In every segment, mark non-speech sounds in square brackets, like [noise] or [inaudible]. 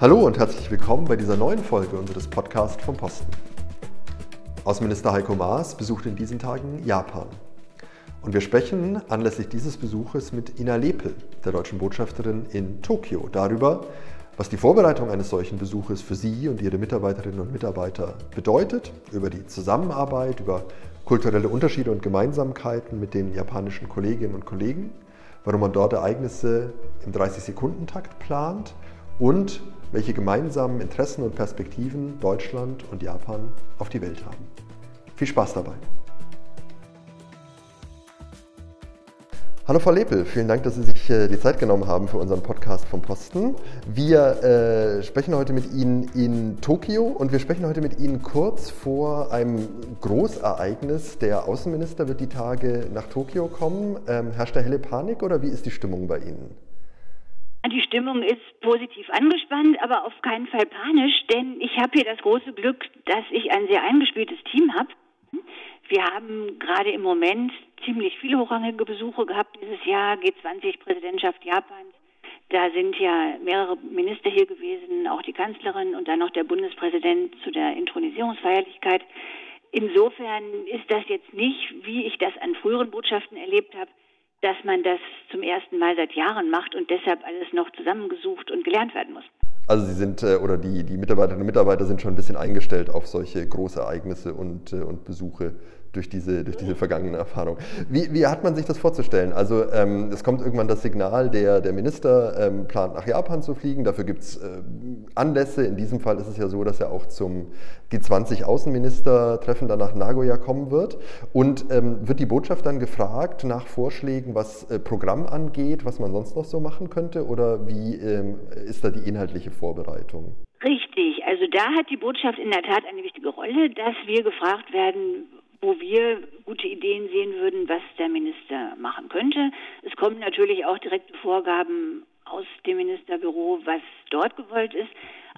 Hallo und herzlich willkommen bei dieser neuen Folge unseres Podcasts vom Posten. Außenminister Heiko Maas besucht in diesen Tagen Japan. Und wir sprechen anlässlich dieses Besuches mit Ina Lepel, der deutschen Botschafterin in Tokio, darüber, was die Vorbereitung eines solchen Besuches für Sie und Ihre Mitarbeiterinnen und Mitarbeiter bedeutet, über die Zusammenarbeit, über kulturelle Unterschiede und Gemeinsamkeiten mit den japanischen Kolleginnen und Kollegen, warum man dort Ereignisse im 30-Sekunden-Takt plant und welche gemeinsamen Interessen und Perspektiven Deutschland und Japan auf die Welt haben. Viel Spaß dabei! Hallo Frau Lepel, vielen Dank, dass Sie sich äh, die Zeit genommen haben für unseren Podcast vom Posten. Wir äh, sprechen heute mit Ihnen in Tokio und wir sprechen heute mit Ihnen kurz vor einem Großereignis. Der Außenminister wird die Tage nach Tokio kommen. Ähm, herrscht da helle Panik oder wie ist die Stimmung bei Ihnen? Die Stimmung ist positiv angespannt, aber auf keinen Fall panisch, denn ich habe hier das große Glück, dass ich ein sehr eingespieltes Team habe. Wir haben gerade im Moment ziemlich viele hochrangige Besuche gehabt dieses Jahr, G20-Präsidentschaft Japans. Da sind ja mehrere Minister hier gewesen, auch die Kanzlerin und dann noch der Bundespräsident zu der Intronisierungsfeierlichkeit. Insofern ist das jetzt nicht, wie ich das an früheren Botschaften erlebt habe, dass man das zum ersten Mal seit Jahren macht und deshalb alles noch zusammengesucht und gelernt werden muss. Also Sie sind äh, oder die, die Mitarbeiterinnen und Mitarbeiter sind schon ein bisschen eingestellt auf solche Großereignisse und, äh, und Besuche durch diese, durch diese vergangene Erfahrung. Wie, wie hat man sich das vorzustellen? Also ähm, es kommt irgendwann das Signal, der, der Minister ähm, plant nach Japan zu fliegen. Dafür gibt es äh, Anlässe. In diesem Fall ist es ja so, dass er auch zum G20-Außenministertreffen dann nach Nagoya kommen wird. Und ähm, wird die Botschaft dann gefragt nach Vorschlägen, was äh, Programm angeht, was man sonst noch so machen könnte? Oder wie ähm, ist da die inhaltliche Vorbereitung? Richtig, also da hat die Botschaft in der Tat eine wichtige Rolle, dass wir gefragt werden, wo wir gute Ideen sehen würden, was der Minister machen könnte. Es kommen natürlich auch direkte Vorgaben aus dem Ministerbüro, was dort gewollt ist.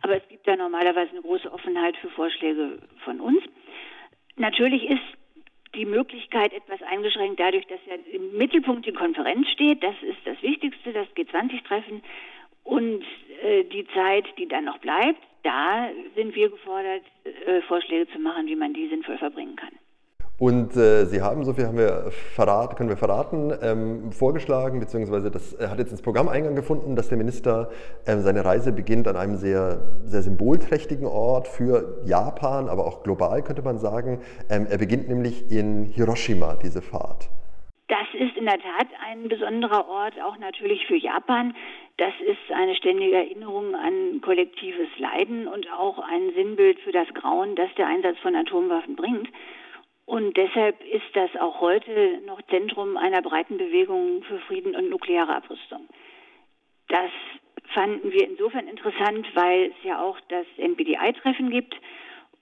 Aber es gibt da normalerweise eine große Offenheit für Vorschläge von uns. Natürlich ist die Möglichkeit etwas eingeschränkt dadurch, dass ja im Mittelpunkt die Konferenz steht. Das ist das Wichtigste, das G20-Treffen. Und äh, die Zeit, die dann noch bleibt, da sind wir gefordert, äh, Vorschläge zu machen, wie man die sinnvoll verbringen kann. Und äh, Sie haben, so viel haben wir verrat, können wir verraten, ähm, vorgeschlagen, beziehungsweise das hat jetzt ins Programm Eingang gefunden, dass der Minister ähm, seine Reise beginnt an einem sehr, sehr symbolträchtigen Ort für Japan, aber auch global könnte man sagen. Ähm, er beginnt nämlich in Hiroshima, diese Fahrt. Das ist in der Tat ein besonderer Ort, auch natürlich für Japan. Das ist eine ständige Erinnerung an kollektives Leiden und auch ein Sinnbild für das Grauen, das der Einsatz von Atomwaffen bringt. Und deshalb ist das auch heute noch Zentrum einer breiten Bewegung für Frieden und nukleare Abrüstung. Das fanden wir insofern interessant, weil es ja auch das NPDI-Treffen gibt.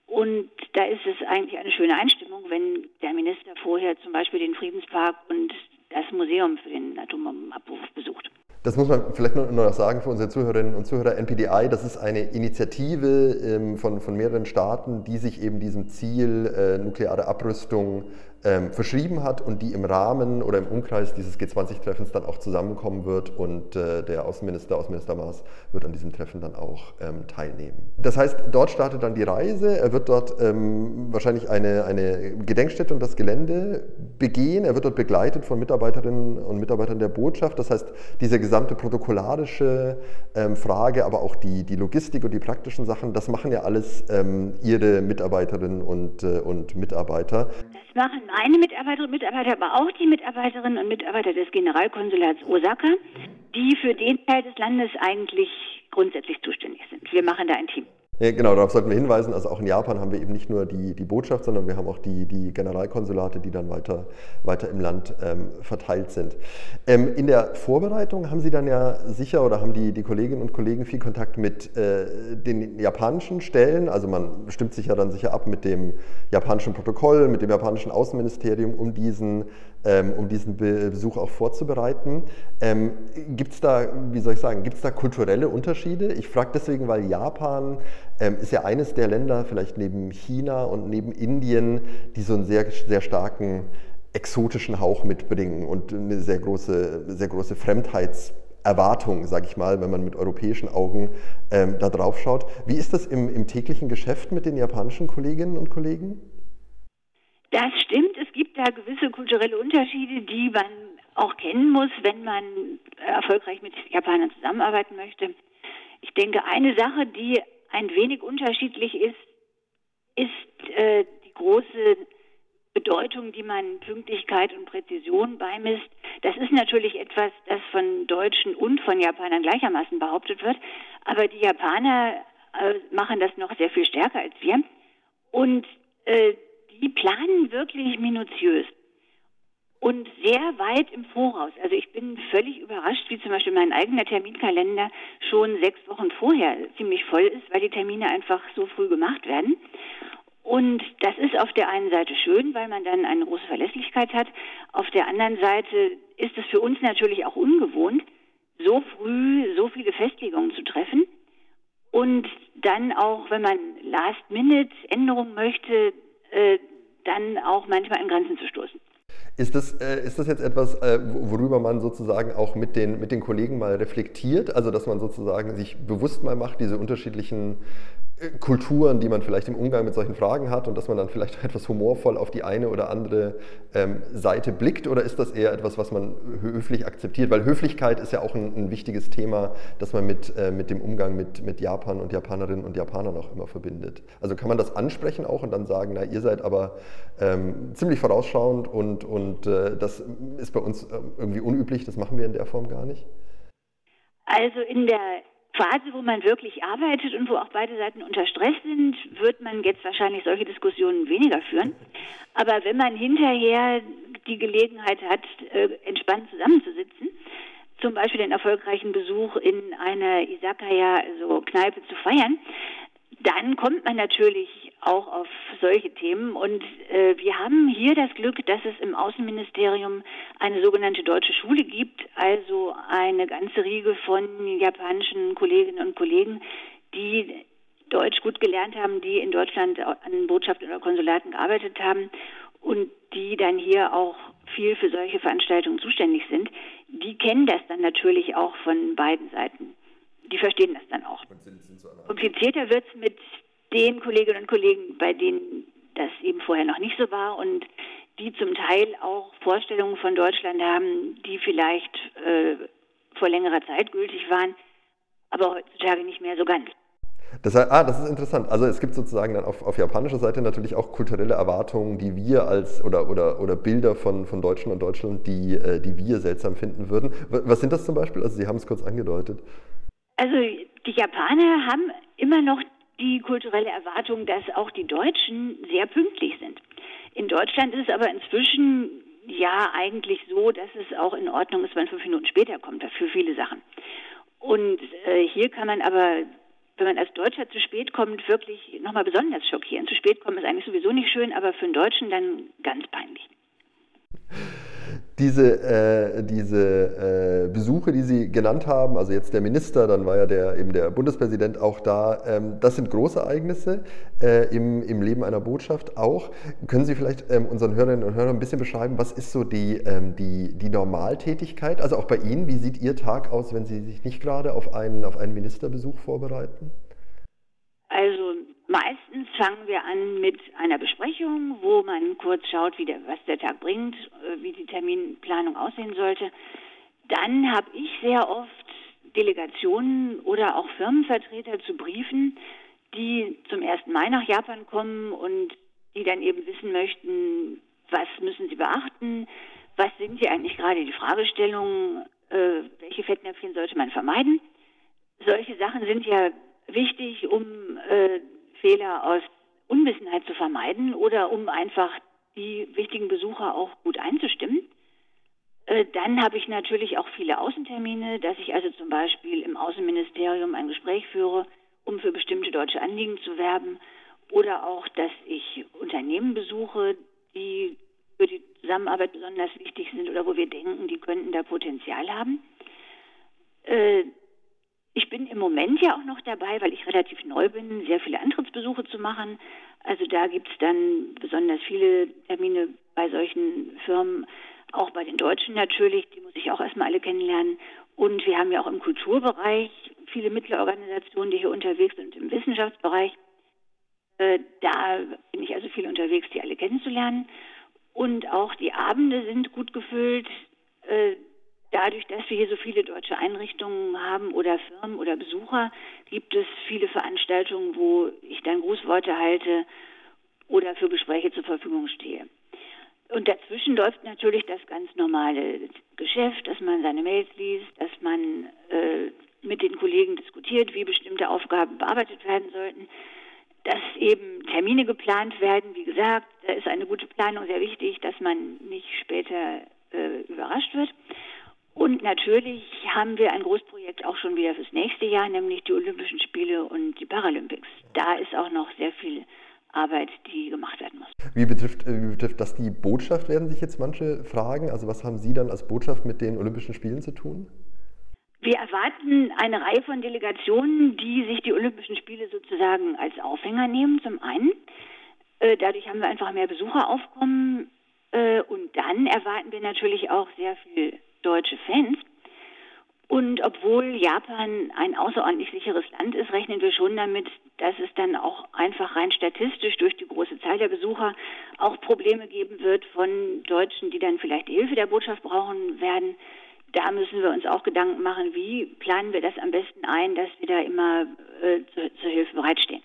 Und da ist es eigentlich eine schöne Einstimmung, wenn der Minister vorher zum Beispiel den Friedenspark und das Museum für den Atomabbruch besucht. Das muss man vielleicht nur noch sagen für unsere Zuhörerinnen und Zuhörer. NPDI, das ist eine Initiative ähm, von, von mehreren Staaten, die sich eben diesem Ziel äh, nukleare Abrüstung ähm, verschrieben hat und die im Rahmen oder im Umkreis dieses G20-Treffens dann auch zusammenkommen wird und äh, der Außenminister, Außenminister Maas, wird an diesem Treffen dann auch ähm, teilnehmen. Das heißt, dort startet dann die Reise, er wird dort ähm, wahrscheinlich eine, eine Gedenkstätte und das Gelände begehen, er wird dort begleitet von Mitarbeiterinnen und Mitarbeitern der Botschaft, das heißt, diese gesamte protokollarische ähm, Frage, aber auch die, die Logistik und die praktischen Sachen, das machen ja alles ähm, Ihre Mitarbeiterinnen und, äh, und Mitarbeiter. Das machen meine Mitarbeiterinnen und Mitarbeiter, aber auch die Mitarbeiterinnen und Mitarbeiter des Generalkonsulats Osaka, die für den Teil des Landes eigentlich grundsätzlich zuständig sind. Wir machen da ein Team. Ja, genau, darauf sollten wir hinweisen. Also auch in Japan haben wir eben nicht nur die, die Botschaft, sondern wir haben auch die, die Generalkonsulate, die dann weiter, weiter im Land ähm, verteilt sind. Ähm, in der Vorbereitung haben Sie dann ja sicher oder haben die, die Kolleginnen und Kollegen viel Kontakt mit äh, den japanischen Stellen. Also man stimmt sich ja dann sicher ab mit dem japanischen Protokoll, mit dem japanischen Außenministerium, um diesen, ähm, um diesen Besuch auch vorzubereiten. Ähm, gibt es da, wie soll ich sagen, gibt es da kulturelle Unterschiede? Ich frage deswegen, weil Japan ähm, ist ja eines der Länder, vielleicht neben China und neben Indien, die so einen sehr, sehr starken exotischen Hauch mitbringen und eine sehr große, sehr große Fremdheits- Erwartung, sage ich mal, wenn man mit europäischen Augen ähm, da drauf schaut. Wie ist das im, im täglichen Geschäft mit den japanischen Kolleginnen und Kollegen? Das stimmt. Da gewisse kulturelle Unterschiede, die man auch kennen muss, wenn man erfolgreich mit Japanern zusammenarbeiten möchte. Ich denke, eine Sache, die ein wenig unterschiedlich ist, ist äh, die große Bedeutung, die man Pünktlichkeit und Präzision beimisst. Das ist natürlich etwas, das von Deutschen und von Japanern gleichermaßen behauptet wird. Aber die Japaner äh, machen das noch sehr viel stärker als wir. Und äh, die planen wirklich minutiös und sehr weit im Voraus. Also ich bin völlig überrascht, wie zum Beispiel mein eigener Terminkalender schon sechs Wochen vorher ziemlich voll ist, weil die Termine einfach so früh gemacht werden. Und das ist auf der einen Seite schön, weil man dann eine große Verlässlichkeit hat. Auf der anderen Seite ist es für uns natürlich auch ungewohnt, so früh so viele Festlegungen zu treffen. Und dann auch, wenn man Last-Minute-Änderungen möchte, äh, dann auch manchmal an Grenzen zu stoßen. Ist das, äh, ist das jetzt etwas, äh, worüber man sozusagen auch mit den, mit den Kollegen mal reflektiert? Also, dass man sozusagen sich bewusst mal macht, diese unterschiedlichen Kulturen, die man vielleicht im Umgang mit solchen Fragen hat und dass man dann vielleicht etwas humorvoll auf die eine oder andere ähm, Seite blickt oder ist das eher etwas, was man höflich akzeptiert? Weil Höflichkeit ist ja auch ein, ein wichtiges Thema, das man mit, äh, mit dem Umgang mit, mit Japan und Japanerinnen und Japanern auch immer verbindet. Also kann man das ansprechen auch und dann sagen, na, ihr seid aber ähm, ziemlich vorausschauend und, und äh, das ist bei uns ähm, irgendwie unüblich, das machen wir in der Form gar nicht? Also in der Phase, wo man wirklich arbeitet und wo auch beide Seiten unter Stress sind, wird man jetzt wahrscheinlich solche Diskussionen weniger führen. Aber wenn man hinterher die Gelegenheit hat, äh, entspannt zusammenzusitzen, zum Beispiel den erfolgreichen Besuch in einer Isakaya, also Kneipe zu feiern, dann kommt man natürlich auch auf solche Themen. Und äh, wir haben hier das Glück, dass es im Außenministerium eine sogenannte deutsche Schule gibt, also eine ganze Riege von japanischen Kolleginnen und Kollegen, die Deutsch gut gelernt haben, die in Deutschland an Botschaften oder Konsulaten gearbeitet haben und die dann hier auch viel für solche Veranstaltungen zuständig sind. Die kennen das dann natürlich auch von beiden Seiten. Die verstehen das dann auch. Komplizierter wird es mit den Kolleginnen und Kollegen, bei denen das eben vorher noch nicht so war und die zum Teil auch Vorstellungen von Deutschland haben, die vielleicht äh, vor längerer Zeit gültig waren, aber heutzutage nicht mehr so ganz. Das, ah, das ist interessant. Also es gibt sozusagen dann auf, auf japanischer Seite natürlich auch kulturelle Erwartungen, die wir als oder, oder, oder Bilder von, von Deutschen und Deutschland, die, äh, die wir seltsam finden würden. Was sind das zum Beispiel? Also Sie haben es kurz angedeutet. Also die Japaner haben immer noch die kulturelle Erwartung, dass auch die Deutschen sehr pünktlich sind. In Deutschland ist es aber inzwischen ja eigentlich so, dass es auch in Ordnung ist, wenn fünf Minuten später kommt, für viele Sachen. Und äh, hier kann man aber, wenn man als Deutscher zu spät kommt, wirklich nochmal besonders schockieren. Zu spät kommen ist eigentlich sowieso nicht schön, aber für einen Deutschen dann ganz peinlich diese, äh, diese äh, Besuche, die Sie genannt haben, also jetzt der Minister, dann war ja der, eben der Bundespräsident auch da, ähm, das sind Großereignisse äh, im, im Leben einer Botschaft auch. Können Sie vielleicht ähm, unseren Hörerinnen und Hörern ein bisschen beschreiben, was ist so die, ähm, die, die Normaltätigkeit, also auch bei Ihnen, wie sieht Ihr Tag aus, wenn Sie sich nicht gerade auf einen, auf einen Ministerbesuch vorbereiten? Also Meistens fangen wir an mit einer Besprechung, wo man kurz schaut, wie der, was der Tag bringt, äh, wie die Terminplanung aussehen sollte. Dann habe ich sehr oft Delegationen oder auch Firmenvertreter zu briefen, die zum 1. Mai nach Japan kommen und die dann eben wissen möchten, was müssen sie beachten, was sind hier eigentlich gerade die Fragestellungen, äh, welche Fettnäpfchen sollte man vermeiden. Solche Sachen sind ja wichtig, um äh, Fehler aus Unwissenheit zu vermeiden oder um einfach die wichtigen Besucher auch gut einzustimmen. Äh, dann habe ich natürlich auch viele Außentermine, dass ich also zum Beispiel im Außenministerium ein Gespräch führe, um für bestimmte deutsche Anliegen zu werben. Oder auch, dass ich Unternehmen besuche, die für die Zusammenarbeit besonders wichtig sind oder wo wir denken, die könnten da Potenzial haben. Äh, ich bin im Moment ja auch noch dabei, weil ich relativ neu bin, sehr viele Antrittsbesuche zu machen. Also da gibt es dann besonders viele Termine bei solchen Firmen, auch bei den Deutschen natürlich, die muss ich auch erstmal alle kennenlernen. Und wir haben ja auch im Kulturbereich viele Mittelorganisationen, die hier unterwegs sind, im Wissenschaftsbereich. Äh, da bin ich also viel unterwegs, die alle kennenzulernen. Und auch die Abende sind gut gefüllt. Dadurch, dass wir hier so viele deutsche Einrichtungen haben oder Firmen oder Besucher, gibt es viele Veranstaltungen, wo ich dann Grußworte halte oder für Gespräche zur Verfügung stehe. Und dazwischen läuft natürlich das ganz normale Geschäft, dass man seine Mails liest, dass man äh, mit den Kollegen diskutiert, wie bestimmte Aufgaben bearbeitet werden sollten, dass eben Termine geplant werden. Wie gesagt, da ist eine gute Planung sehr wichtig, dass man nicht später äh, überrascht wird. Und natürlich haben wir ein Großprojekt auch schon wieder fürs nächste Jahr, nämlich die Olympischen Spiele und die Paralympics. Da ist auch noch sehr viel Arbeit, die gemacht werden muss. Wie betrifft, äh, wie betrifft das die Botschaft, werden sich jetzt manche fragen. Also was haben Sie dann als Botschaft mit den Olympischen Spielen zu tun? Wir erwarten eine Reihe von Delegationen, die sich die Olympischen Spiele sozusagen als Aufhänger nehmen, zum einen. Äh, dadurch haben wir einfach mehr Besucheraufkommen. Äh, und dann erwarten wir natürlich auch sehr viel deutsche Fans. Und obwohl Japan ein außerordentlich sicheres Land ist, rechnen wir schon damit, dass es dann auch einfach rein statistisch durch die große Zahl der Besucher auch Probleme geben wird von Deutschen, die dann vielleicht die Hilfe der Botschaft brauchen werden. Da müssen wir uns auch Gedanken machen, wie planen wir das am besten ein, dass wir da immer äh, zur, zur Hilfe bereitstehen.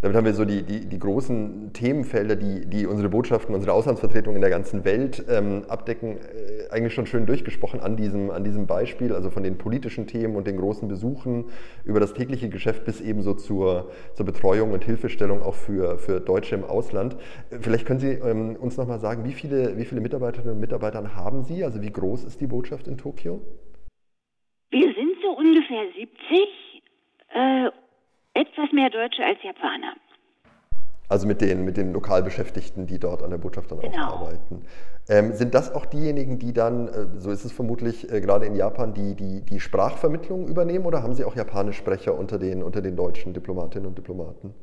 Damit haben wir so die, die, die großen Themenfelder, die, die unsere Botschaften, unsere Auslandsvertretungen in der ganzen Welt ähm, abdecken, äh, eigentlich schon schön durchgesprochen an diesem, an diesem Beispiel, also von den politischen Themen und den großen Besuchen über das tägliche Geschäft bis eben so zur, zur Betreuung und Hilfestellung auch für, für Deutsche im Ausland. Vielleicht können Sie ähm, uns nochmal sagen, wie viele, wie viele Mitarbeiterinnen und Mitarbeiter haben Sie? Also wie groß ist die Botschaft in Tokio? Wir sind so ungefähr 70. Äh, etwas mehr Deutsche als Japaner. Also mit den, mit den Lokalbeschäftigten, die dort an der Botschaft dann genau. auch arbeiten. Ähm, sind das auch diejenigen, die dann, äh, so ist es vermutlich äh, gerade in Japan, die, die die Sprachvermittlung übernehmen oder haben Sie auch Japanischsprecher unter den, unter den deutschen Diplomatinnen und Diplomaten?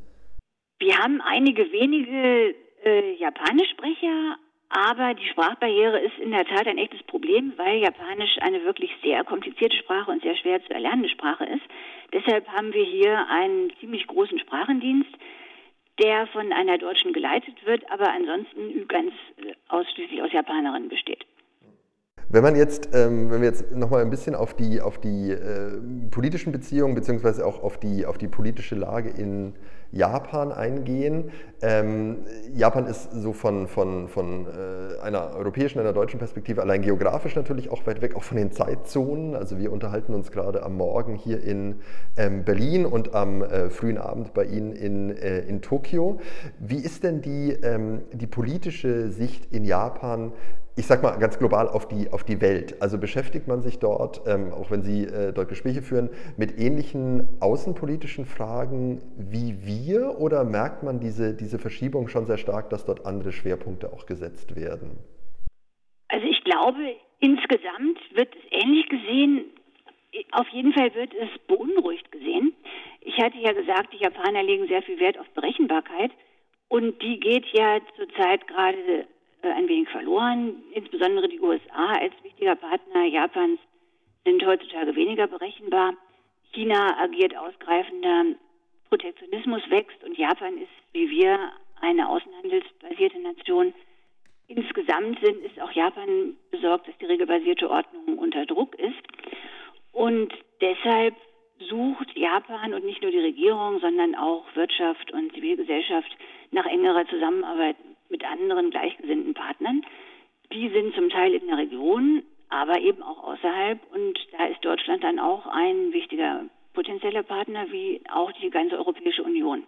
Wir haben einige wenige äh, Japanischsprecher, aber die Sprachbarriere ist in der Tat ein echtes Problem, weil Japanisch eine wirklich sehr komplizierte Sprache und sehr schwer zu erlernende Sprache ist. Deshalb haben wir hier einen ziemlich großen Sprachendienst, der von einer Deutschen geleitet wird, aber ansonsten ganz äh, ausschließlich aus Japanerinnen besteht. Wenn man jetzt, ähm, wenn wir jetzt nochmal ein bisschen auf die, auf die äh, politischen Beziehungen beziehungsweise auch auf die, auf die politische Lage in Japan eingehen. Ähm, Japan ist so von, von, von äh, einer europäischen, einer deutschen Perspektive allein geografisch natürlich auch weit weg, auch von den Zeitzonen. Also wir unterhalten uns gerade am Morgen hier in ähm, Berlin und am äh, frühen Abend bei Ihnen in, äh, in Tokio. Wie ist denn die, ähm, die politische Sicht in Japan ich sag mal ganz global auf die, auf die Welt. Also beschäftigt man sich dort, ähm, auch wenn Sie äh, dort Gespräche führen, mit ähnlichen außenpolitischen Fragen wie wir oder merkt man diese, diese Verschiebung schon sehr stark, dass dort andere Schwerpunkte auch gesetzt werden? Also ich glaube, insgesamt wird es ähnlich gesehen. Auf jeden Fall wird es beunruhigt gesehen. Ich hatte ja gesagt, die Japaner legen sehr viel Wert auf Berechenbarkeit und die geht ja zurzeit gerade ein wenig verloren. Insbesondere die USA als wichtiger Partner Japans sind heutzutage weniger berechenbar. China agiert ausgreifender, Protektionismus wächst und Japan ist wie wir eine außenhandelsbasierte Nation. Insgesamt sind, ist auch Japan besorgt, dass die regelbasierte Ordnung unter Druck ist. Und deshalb sucht Japan und nicht nur die Regierung, sondern auch Wirtschaft und Zivilgesellschaft nach engerer Zusammenarbeit mit anderen gleichgesinnten Partnern. Die sind zum Teil in der Region, aber eben auch außerhalb. Und da ist Deutschland dann auch ein wichtiger potenzieller Partner, wie auch die ganze Europäische Union.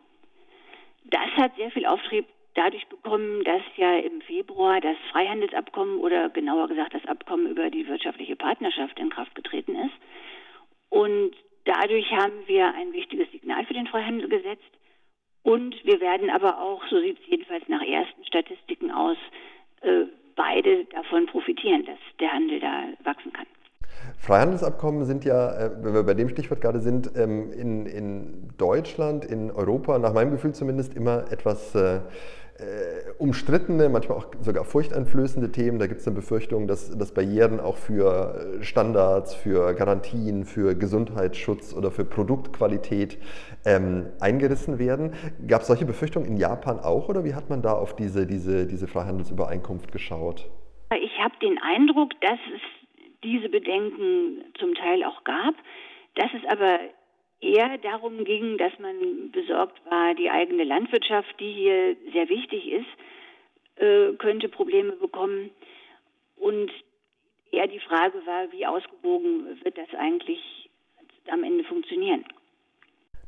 Das hat sehr viel Auftrieb dadurch bekommen, dass ja im Februar das Freihandelsabkommen oder genauer gesagt das Abkommen über die wirtschaftliche Partnerschaft in Kraft getreten ist. Und dadurch haben wir ein wichtiges Signal für den Freihandel gesetzt. Und wir werden aber auch, so sieht es jedenfalls nach ersten Statistiken aus, äh, beide davon profitieren, dass der Handel da wachsen kann. Freihandelsabkommen sind ja, äh, wenn wir bei dem Stichwort gerade sind, ähm, in, in Deutschland, in Europa, nach meinem Gefühl zumindest, immer etwas äh, äh, umstrittene, manchmal auch sogar furchteinflößende Themen. Da gibt es eine Befürchtung, dass, dass Barrieren auch für Standards, für Garantien, für Gesundheitsschutz oder für Produktqualität ähm, eingerissen werden. Gab es solche Befürchtungen in Japan auch oder wie hat man da auf diese, diese, diese Freihandelsübereinkunft geschaut? Ich habe den Eindruck, dass es diese Bedenken zum Teil auch gab, dass es aber eher darum ging, dass man besorgt war, die eigene Landwirtschaft, die hier sehr wichtig ist, äh, könnte Probleme bekommen. Und eher die Frage war, wie ausgewogen wird das eigentlich am Ende funktionieren.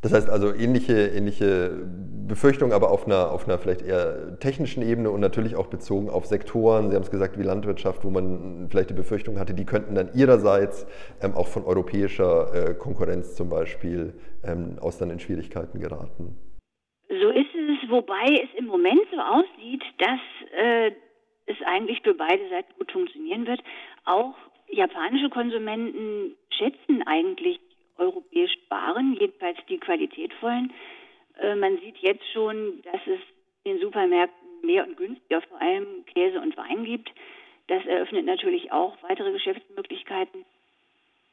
Das heißt also ähnliche, ähnliche Befürchtungen, aber auf einer, auf einer vielleicht eher technischen Ebene und natürlich auch bezogen auf Sektoren. Sie haben es gesagt, wie Landwirtschaft, wo man vielleicht die Befürchtung hatte, die könnten dann ihrerseits ähm, auch von europäischer äh, Konkurrenz zum Beispiel ähm, aus dann in Schwierigkeiten geraten. So ist wobei es im Moment so aussieht, dass äh, es eigentlich für beide Seiten gut funktionieren wird. Auch japanische Konsumenten schätzen eigentlich europäisch Waren, jedenfalls die qualitätvollen. Äh, man sieht jetzt schon, dass es in den Supermärkten mehr und günstiger vor allem Käse und Wein gibt. Das eröffnet natürlich auch weitere Geschäftsmöglichkeiten.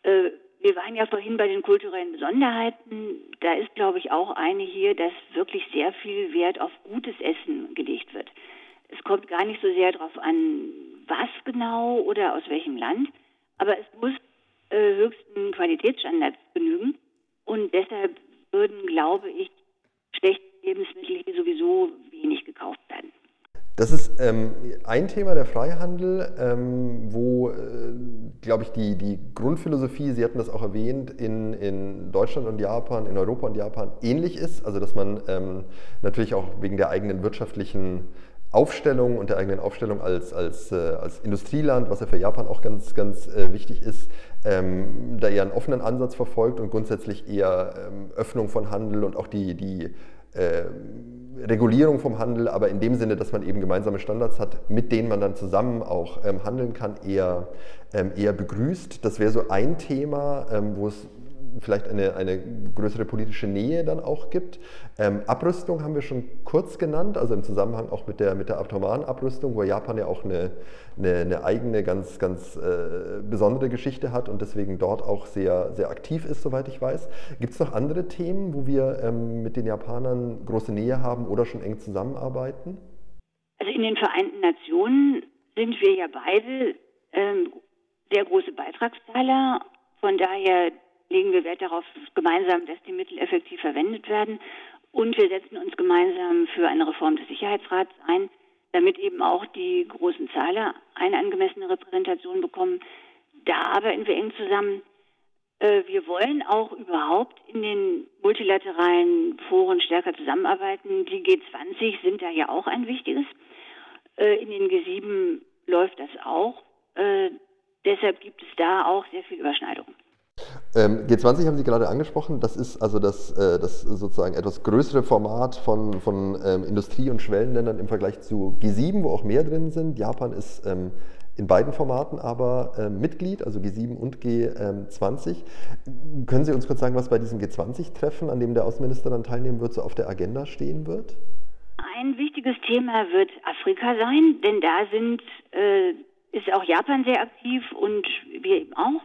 Äh, wir waren ja vorhin bei den kulturellen Besonderheiten. Da ist, glaube ich, auch eine hier, dass wirklich sehr viel Wert auf gutes Essen gelegt wird. Es kommt gar nicht so sehr darauf an, was genau oder aus welchem Land, aber es muss äh, höchsten Qualitätsstandards genügen. Und deshalb würden, glaube ich, schlechte Lebensmittel hier sowieso wenig gekauft werden. Das ist ähm, ein Thema der Freihandel, ähm, wo, äh, glaube ich, die, die Grundphilosophie, Sie hatten das auch erwähnt, in, in Deutschland und Japan, in Europa und Japan ähnlich ist. Also dass man ähm, natürlich auch wegen der eigenen wirtschaftlichen Aufstellung und der eigenen Aufstellung als, als, äh, als Industrieland, was ja für Japan auch ganz, ganz äh, wichtig ist, ähm, da eher einen offenen Ansatz verfolgt und grundsätzlich eher ähm, Öffnung von Handel und auch die, die äh, Regulierung vom Handel, aber in dem Sinne, dass man eben gemeinsame Standards hat, mit denen man dann zusammen auch ähm, handeln kann, eher, ähm, eher begrüßt. Das wäre so ein Thema, ähm, wo es vielleicht eine, eine größere politische Nähe dann auch gibt. Ähm, Abrüstung haben wir schon kurz genannt, also im Zusammenhang auch mit der, mit der atomaren Abrüstung, wo Japan ja auch eine, eine, eine eigene, ganz, ganz äh, besondere Geschichte hat und deswegen dort auch sehr, sehr aktiv ist, soweit ich weiß. Gibt es noch andere Themen, wo wir ähm, mit den Japanern große Nähe haben oder schon eng zusammenarbeiten? Also in den Vereinten Nationen sind wir ja beide ähm, sehr große Beitragszahler. Von daher legen wir Wert darauf gemeinsam, dass die Mittel effektiv verwendet werden. Und wir setzen uns gemeinsam für eine Reform des Sicherheitsrats ein, damit eben auch die großen Zahler eine angemessene Repräsentation bekommen. Da arbeiten wir eng zusammen. Äh, wir wollen auch überhaupt in den multilateralen Foren stärker zusammenarbeiten. Die G20 sind da ja auch ein wichtiges. Äh, in den G7 läuft das auch. Äh, deshalb gibt es da auch sehr viel Überschneidung. Ähm, G20 haben Sie gerade angesprochen. Das ist also das, äh, das sozusagen etwas größere Format von, von ähm, Industrie- und Schwellenländern im Vergleich zu G7, wo auch mehr drin sind. Japan ist ähm, in beiden Formaten aber Mitglied, also G7 und G20. Können Sie uns kurz sagen, was bei diesem G20-Treffen, an dem der Außenminister dann teilnehmen wird, so auf der Agenda stehen wird? Ein wichtiges Thema wird Afrika sein, denn da sind, äh, ist auch Japan sehr aktiv und wir eben auch.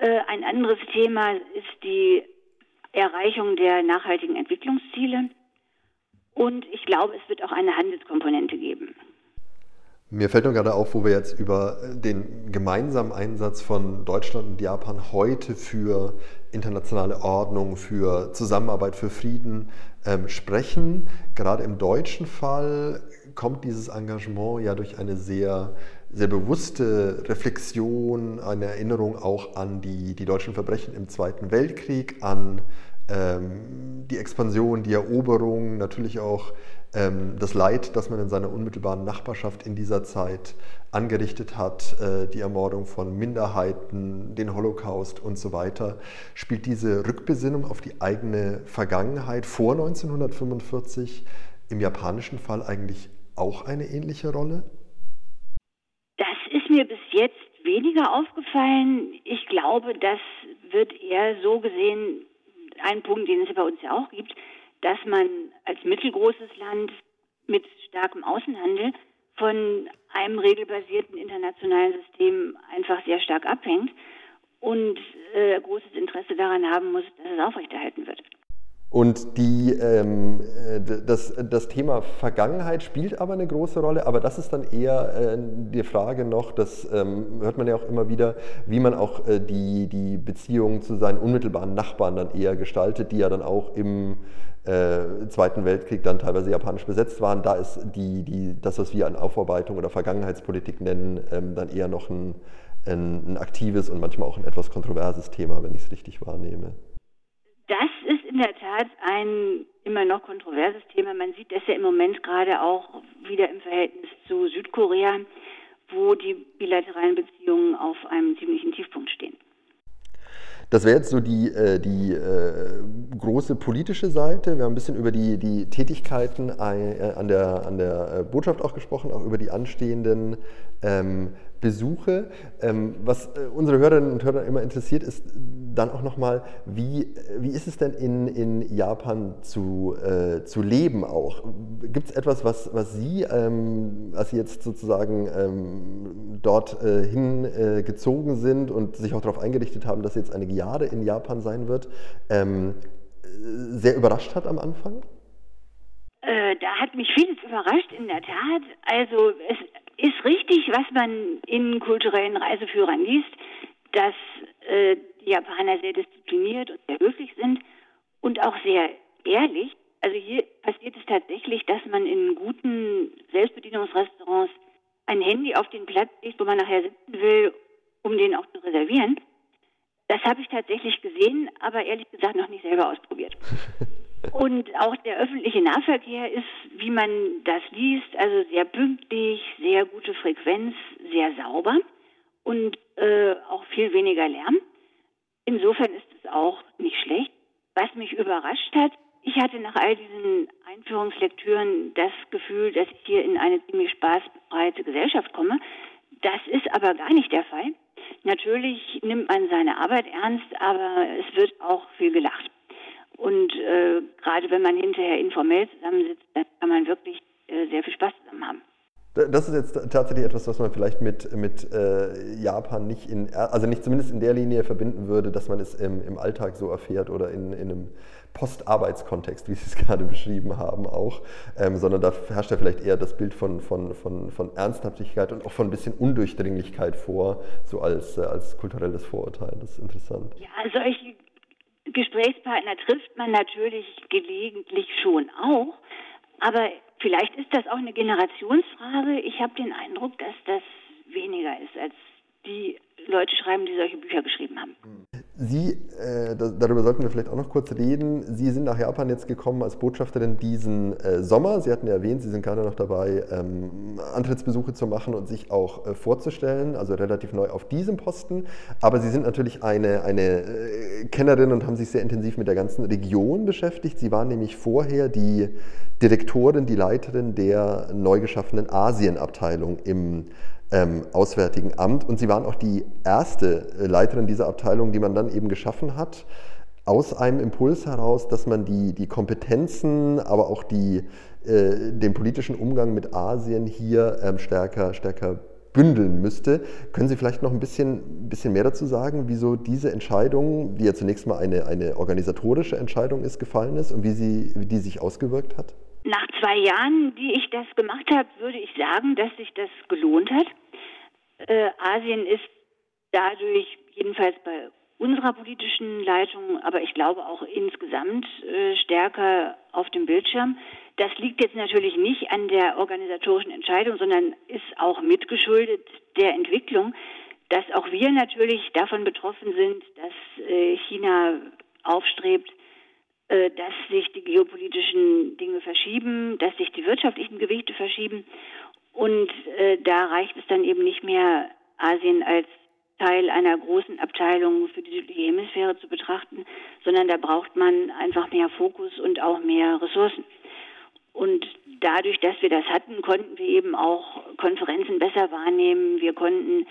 Äh, ein anderes Thema ist die Erreichung der nachhaltigen Entwicklungsziele. Und ich glaube, es wird auch eine Handelskomponente geben. Mir fällt nur gerade auf, wo wir jetzt über den gemeinsamen Einsatz von Deutschland und Japan heute für internationale Ordnung, für Zusammenarbeit, für Frieden ähm, sprechen. Gerade im deutschen Fall kommt dieses Engagement ja durch eine sehr sehr bewusste Reflexion, eine Erinnerung auch an die, die deutschen Verbrechen im Zweiten Weltkrieg, an ähm, die Expansion, die Eroberung, natürlich auch ähm, das Leid, das man in seiner unmittelbaren Nachbarschaft in dieser Zeit angerichtet hat, äh, die Ermordung von Minderheiten, den Holocaust und so weiter. Spielt diese Rückbesinnung auf die eigene Vergangenheit vor 1945 im japanischen Fall eigentlich auch eine ähnliche Rolle? Mir bis jetzt weniger aufgefallen. Ich glaube, das wird eher so gesehen, ein Punkt, den es ja bei uns ja auch gibt, dass man als mittelgroßes Land mit starkem Außenhandel von einem regelbasierten internationalen System einfach sehr stark abhängt und äh, großes Interesse daran haben muss, dass es aufrechterhalten wird. Und die, ähm, äh, das, das Thema Vergangenheit spielt aber eine große Rolle, aber das ist dann eher äh, die Frage noch, das ähm, hört man ja auch immer wieder, wie man auch äh, die, die Beziehung zu seinen unmittelbaren Nachbarn dann eher gestaltet, die ja dann auch im äh, Zweiten Weltkrieg dann teilweise japanisch besetzt waren. Da ist die, die, das, was wir an Aufarbeitung oder Vergangenheitspolitik nennen, ähm, dann eher noch ein, ein, ein aktives und manchmal auch ein etwas kontroverses Thema, wenn ich es richtig wahrnehme. Der Tat ein immer noch kontroverses Thema. Man sieht das ja im Moment gerade auch wieder im Verhältnis zu Südkorea, wo die bilateralen Beziehungen auf einem ziemlichen Tiefpunkt stehen. Das wäre jetzt so die, äh, die äh, große politische Seite. Wir haben ein bisschen über die, die Tätigkeiten äh, an der, an der Botschaft auch gesprochen, auch über die anstehenden ähm, Besuche. Ähm, was äh, unsere Hörerinnen und Hörer immer interessiert, ist dann auch nochmal, wie, wie ist es denn in, in Japan zu, äh, zu leben auch? Gibt es etwas, was, was Sie, ähm, als Sie jetzt sozusagen ähm, dort äh, hingezogen äh, sind und sich auch darauf eingerichtet haben, dass jetzt einige Jahre in Japan sein wird, ähm, sehr überrascht hat am Anfang? Äh, da hat mich vieles überrascht, in der Tat. Also es ist richtig, was man in kulturellen Reiseführern liest, dass äh, die Japaner sehr diszipliniert und sehr höflich sind und auch sehr ehrlich. Also hier passiert es tatsächlich, dass man in guten Selbstbedienungsrestaurants ein Handy auf den Platz legt, wo man nachher sitzen will, um den auch zu reservieren. Das habe ich tatsächlich gesehen, aber ehrlich gesagt noch nicht selber ausprobiert. [laughs] Und auch der öffentliche Nahverkehr ist, wie man das liest, also sehr pünktlich, sehr gute Frequenz, sehr sauber und äh, auch viel weniger Lärm. Insofern ist es auch nicht schlecht. Was mich überrascht hat, ich hatte nach all diesen Einführungslektüren das Gefühl, dass ich hier in eine ziemlich spaßbefreite Gesellschaft komme. Das ist aber gar nicht der Fall. Natürlich nimmt man seine Arbeit ernst, aber es wird auch viel gelacht. Und äh, gerade wenn man hinterher informell zusammensitzt, dann kann man wirklich äh, sehr viel Spaß zusammen haben. Das ist jetzt tatsächlich etwas, was man vielleicht mit, mit äh, Japan nicht in, also nicht zumindest in der Linie verbinden würde, dass man es im, im Alltag so erfährt oder in, in einem Postarbeitskontext, wie Sie es [laughs] gerade beschrieben haben, auch, ähm, sondern da herrscht ja vielleicht eher das Bild von, von, von, von Ernsthaftigkeit und auch von ein bisschen Undurchdringlichkeit vor, so als, äh, als kulturelles Vorurteil. Das ist interessant. Ja, solche Gesprächspartner trifft man natürlich gelegentlich schon auch, aber vielleicht ist das auch eine Generationsfrage. Ich habe den Eindruck, dass das weniger ist, als die Leute schreiben, die solche Bücher geschrieben haben. Sie, äh, darüber sollten wir vielleicht auch noch kurz reden. Sie sind nach Japan jetzt gekommen als Botschafterin diesen äh, Sommer. Sie hatten ja erwähnt, Sie sind gerade noch dabei, ähm, Antrittsbesuche zu machen und sich auch äh, vorzustellen, also relativ neu auf diesem Posten. Aber Sie sind natürlich eine, eine äh, Kennerin und haben sich sehr intensiv mit der ganzen Region beschäftigt. Sie waren nämlich vorher die Direktorin, die Leiterin der neu geschaffenen Asienabteilung im ähm, Auswärtigen Amt. Und Sie waren auch die erste äh, Leiterin dieser Abteilung, die man dann eben geschaffen hat, aus einem Impuls heraus, dass man die, die Kompetenzen, aber auch die, äh, den politischen Umgang mit Asien hier ähm, stärker, stärker bündeln müsste. Können Sie vielleicht noch ein bisschen, bisschen mehr dazu sagen, wieso diese Entscheidung, die ja zunächst mal eine, eine organisatorische Entscheidung ist, gefallen ist und wie, sie, wie die sich ausgewirkt hat? Nach zwei Jahren, die ich das gemacht habe, würde ich sagen, dass sich das gelohnt hat. Äh, Asien ist dadurch, jedenfalls bei unserer politischen Leitung, aber ich glaube auch insgesamt äh, stärker auf dem Bildschirm. Das liegt jetzt natürlich nicht an der organisatorischen Entscheidung, sondern ist auch mitgeschuldet der Entwicklung, dass auch wir natürlich davon betroffen sind, dass äh, China aufstrebt, dass sich die geopolitischen Dinge verschieben, dass sich die wirtschaftlichen Gewichte verschieben. Und äh, da reicht es dann eben nicht mehr, Asien als Teil einer großen Abteilung für die südliche Hemisphäre zu betrachten, sondern da braucht man einfach mehr Fokus und auch mehr Ressourcen. Und dadurch, dass wir das hatten, konnten wir eben auch Konferenzen besser wahrnehmen. Wir konnten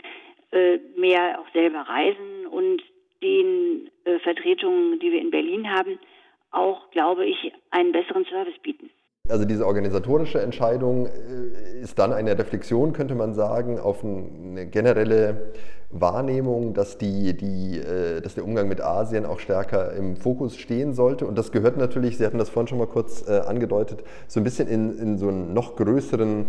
äh, mehr auch selber reisen und den äh, Vertretungen, die wir in Berlin haben, auch, glaube ich, einen besseren Service bieten. Also diese organisatorische Entscheidung äh, ist dann eine Reflexion, könnte man sagen, auf eine generelle Wahrnehmung, dass, die, die, äh, dass der Umgang mit Asien auch stärker im Fokus stehen sollte. Und das gehört natürlich, Sie hatten das vorhin schon mal kurz äh, angedeutet, so ein bisschen in, in so einen noch größeren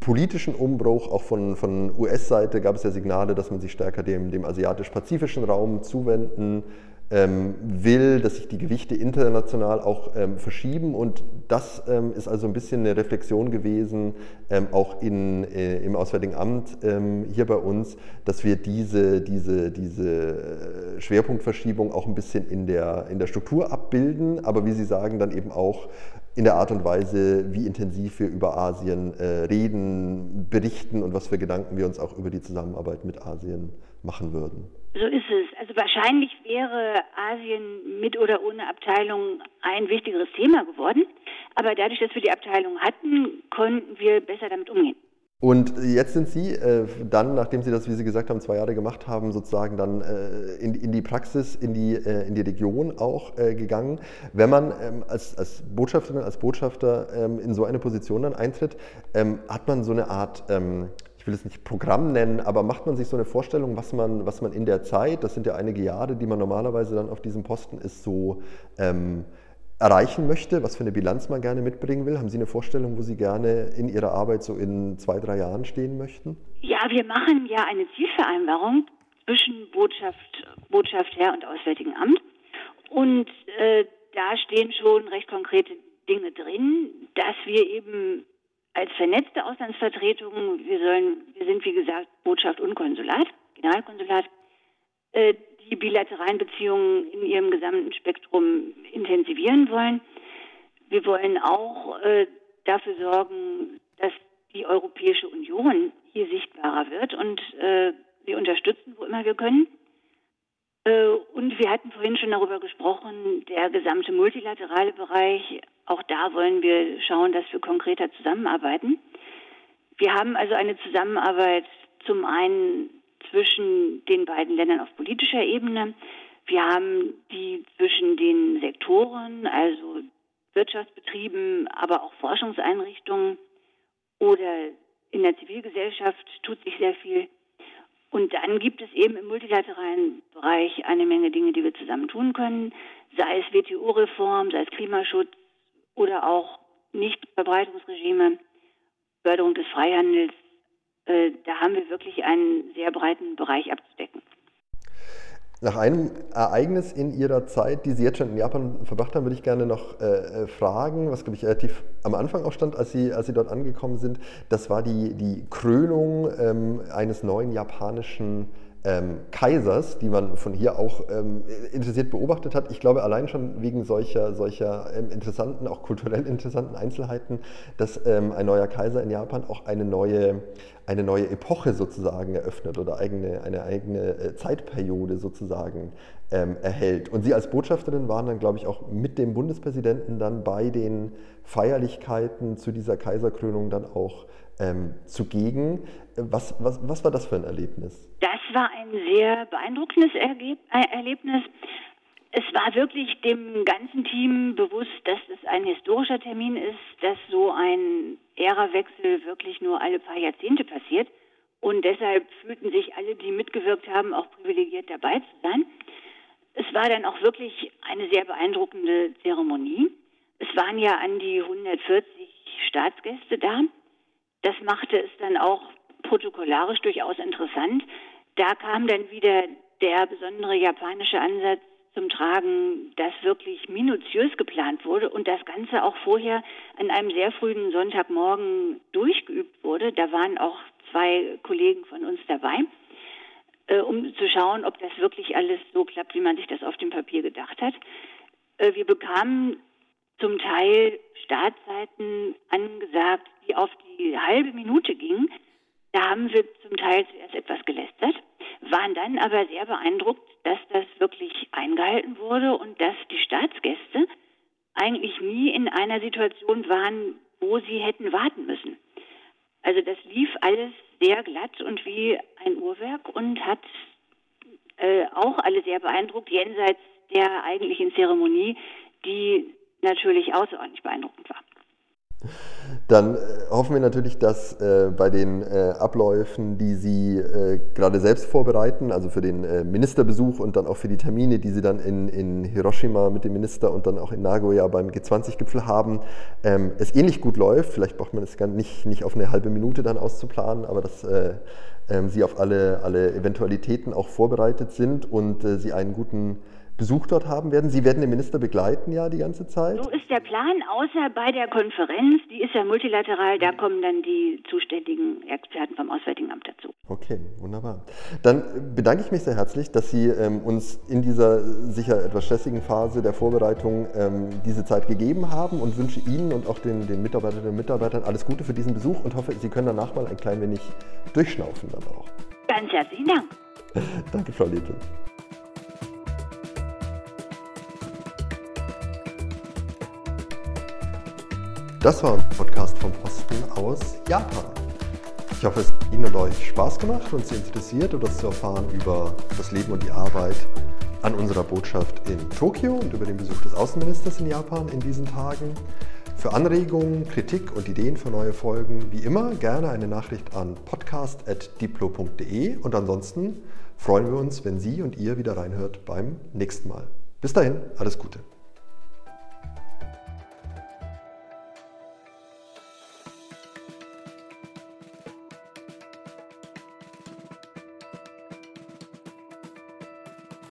politischen Umbruch. Auch von, von US-Seite gab es ja Signale, dass man sich stärker dem, dem asiatisch-pazifischen Raum zuwenden will, dass sich die Gewichte international auch ähm, verschieben. Und das ähm, ist also ein bisschen eine Reflexion gewesen, ähm, auch in, äh, im Auswärtigen Amt ähm, hier bei uns, dass wir diese, diese, diese Schwerpunktverschiebung auch ein bisschen in der, in der Struktur abbilden, aber wie Sie sagen, dann eben auch in der Art und Weise, wie intensiv wir über Asien äh, reden, berichten und was für Gedanken wir uns auch über die Zusammenarbeit mit Asien machen würden. So ist es. Also wahrscheinlich wäre Asien mit oder ohne Abteilung ein wichtigeres Thema geworden. Aber dadurch, dass wir die Abteilung hatten, konnten wir besser damit umgehen. Und jetzt sind Sie äh, dann, nachdem Sie das, wie Sie gesagt haben, zwei Jahre gemacht haben, sozusagen dann äh, in, in, die Praxis, in die, äh, in die Region auch äh, gegangen. Wenn man ähm, als, als Botschafterin, als Botschafter ähm, in so eine Position dann eintritt, ähm, hat man so eine Art ähm, ich will es nicht Programm nennen, aber macht man sich so eine Vorstellung, was man, was man in der Zeit, das sind ja einige Jahre, die man normalerweise dann auf diesem Posten ist, so ähm, erreichen möchte, was für eine Bilanz man gerne mitbringen will? Haben Sie eine Vorstellung, wo Sie gerne in Ihrer Arbeit so in zwei, drei Jahren stehen möchten? Ja, wir machen ja eine Zielvereinbarung zwischen Botschaft, Botschaft Herr und Auswärtigen Amt. Und äh, da stehen schon recht konkrete Dinge drin, dass wir eben als vernetzte Auslandsvertretung, wir sollen, wir sind wie gesagt Botschaft und Konsulat, Generalkonsulat, äh, die bilateralen Beziehungen in ihrem gesamten Spektrum intensivieren wollen. Wir wollen auch äh, dafür sorgen, dass die Europäische Union hier sichtbarer wird und äh, wir unterstützen, wo immer wir können. Äh, und wir hatten vorhin schon darüber gesprochen, der gesamte multilaterale Bereich, auch da wollen wir schauen, dass wir konkreter zusammenarbeiten. Wir haben also eine Zusammenarbeit zum einen zwischen den beiden Ländern auf politischer Ebene. Wir haben die zwischen den Sektoren, also Wirtschaftsbetrieben, aber auch Forschungseinrichtungen oder in der Zivilgesellschaft tut sich sehr viel. Und dann gibt es eben im multilateralen Bereich eine Menge Dinge, die wir zusammen tun können, sei es WTO-Reform, sei es Klimaschutz oder auch Nichtverbreitungsregime, Förderung des Freihandels. Äh, da haben wir wirklich einen sehr breiten Bereich abzudecken. Nach einem Ereignis in Ihrer Zeit, die Sie jetzt schon in Japan verbracht haben, würde ich gerne noch äh, äh, fragen, was, glaube ich, relativ am Anfang auch stand, als Sie, als Sie dort angekommen sind. Das war die, die Krönung ähm, eines neuen japanischen ähm, Kaisers, die man von hier auch ähm, interessiert beobachtet hat. Ich glaube allein schon wegen solcher, solcher ähm, interessanten, auch kulturell [laughs] interessanten Einzelheiten, dass ähm, ein neuer Kaiser in Japan auch eine neue, eine neue Epoche sozusagen eröffnet oder eigene, eine eigene äh, Zeitperiode sozusagen ähm, erhält. Und Sie als Botschafterin waren dann, glaube ich, auch mit dem Bundespräsidenten dann bei den Feierlichkeiten zu dieser Kaiserkrönung dann auch ähm, zugegen. Was, was, was war das für ein Erlebnis? Das war ein sehr beeindruckendes Ergeb äh, Erlebnis. Es war wirklich dem ganzen Team bewusst, dass es ein historischer Termin ist, dass so ein Ärawechsel wirklich nur alle paar Jahrzehnte passiert. Und deshalb fühlten sich alle, die mitgewirkt haben, auch privilegiert dabei zu sein. Es war dann auch wirklich eine sehr beeindruckende Zeremonie. Es waren ja an die 140 Staatsgäste da. Das machte es dann auch protokollarisch durchaus interessant. Da kam dann wieder der besondere japanische Ansatz zum Tragen, dass wirklich minutiös geplant wurde und das Ganze auch vorher an einem sehr frühen Sonntagmorgen durchgeübt wurde. Da waren auch zwei Kollegen von uns dabei, äh, um zu schauen, ob das wirklich alles so klappt, wie man sich das auf dem Papier gedacht hat. Äh, wir bekamen zum Teil Startzeiten angesagt, die auf die halbe Minute gingen. Da haben wir zum Teil zuerst etwas gelästert, waren dann aber sehr beeindruckt, dass das wirklich eingehalten wurde und dass die Staatsgäste eigentlich nie in einer Situation waren, wo sie hätten warten müssen. Also das lief alles sehr glatt und wie ein Uhrwerk und hat äh, auch alle sehr beeindruckt, jenseits der eigentlichen Zeremonie, die natürlich außerordentlich beeindruckend war. Dann äh, hoffen wir natürlich, dass äh, bei den äh, Abläufen, die Sie äh, gerade selbst vorbereiten, also für den äh, Ministerbesuch und dann auch für die Termine, die Sie dann in, in Hiroshima mit dem Minister und dann auch in Nagoya beim G20-Gipfel haben, ähm, es ähnlich gut läuft. Vielleicht braucht man es gar nicht, nicht auf eine halbe Minute dann auszuplanen, aber dass äh, ähm, Sie auf alle, alle Eventualitäten auch vorbereitet sind und Sie einen guten Besuch dort haben werden. Sie werden den Minister begleiten ja die ganze Zeit. So ist der Plan, außer bei der Konferenz, die ist ja multilateral, da kommen dann die zuständigen Experten vom Auswärtigen Amt dazu. Okay, wunderbar. Dann bedanke ich mich sehr herzlich, dass Sie ähm, uns in dieser sicher etwas stressigen Phase der Vorbereitung ähm, diese Zeit gegeben haben und wünsche Ihnen und auch den, den Mitarbeiterinnen und Mitarbeitern alles Gute für diesen Besuch und hoffe, Sie können danach mal ein klein wenig durchschnaufen dann auch. Ganz herzlichen Dank. [laughs] Danke, Frau Lepel. Das war ein Podcast vom Posten aus Japan. Ich hoffe, es hat Ihnen und euch Spaß gemacht und Sie interessiert, etwas zu erfahren über das Leben und die Arbeit an unserer Botschaft in Tokio und über den Besuch des Außenministers in Japan in diesen Tagen. Für Anregungen, Kritik und Ideen für neue Folgen, wie immer, gerne eine Nachricht an podcast.diplo.de und ansonsten freuen wir uns, wenn Sie und ihr wieder reinhört beim nächsten Mal. Bis dahin, alles Gute.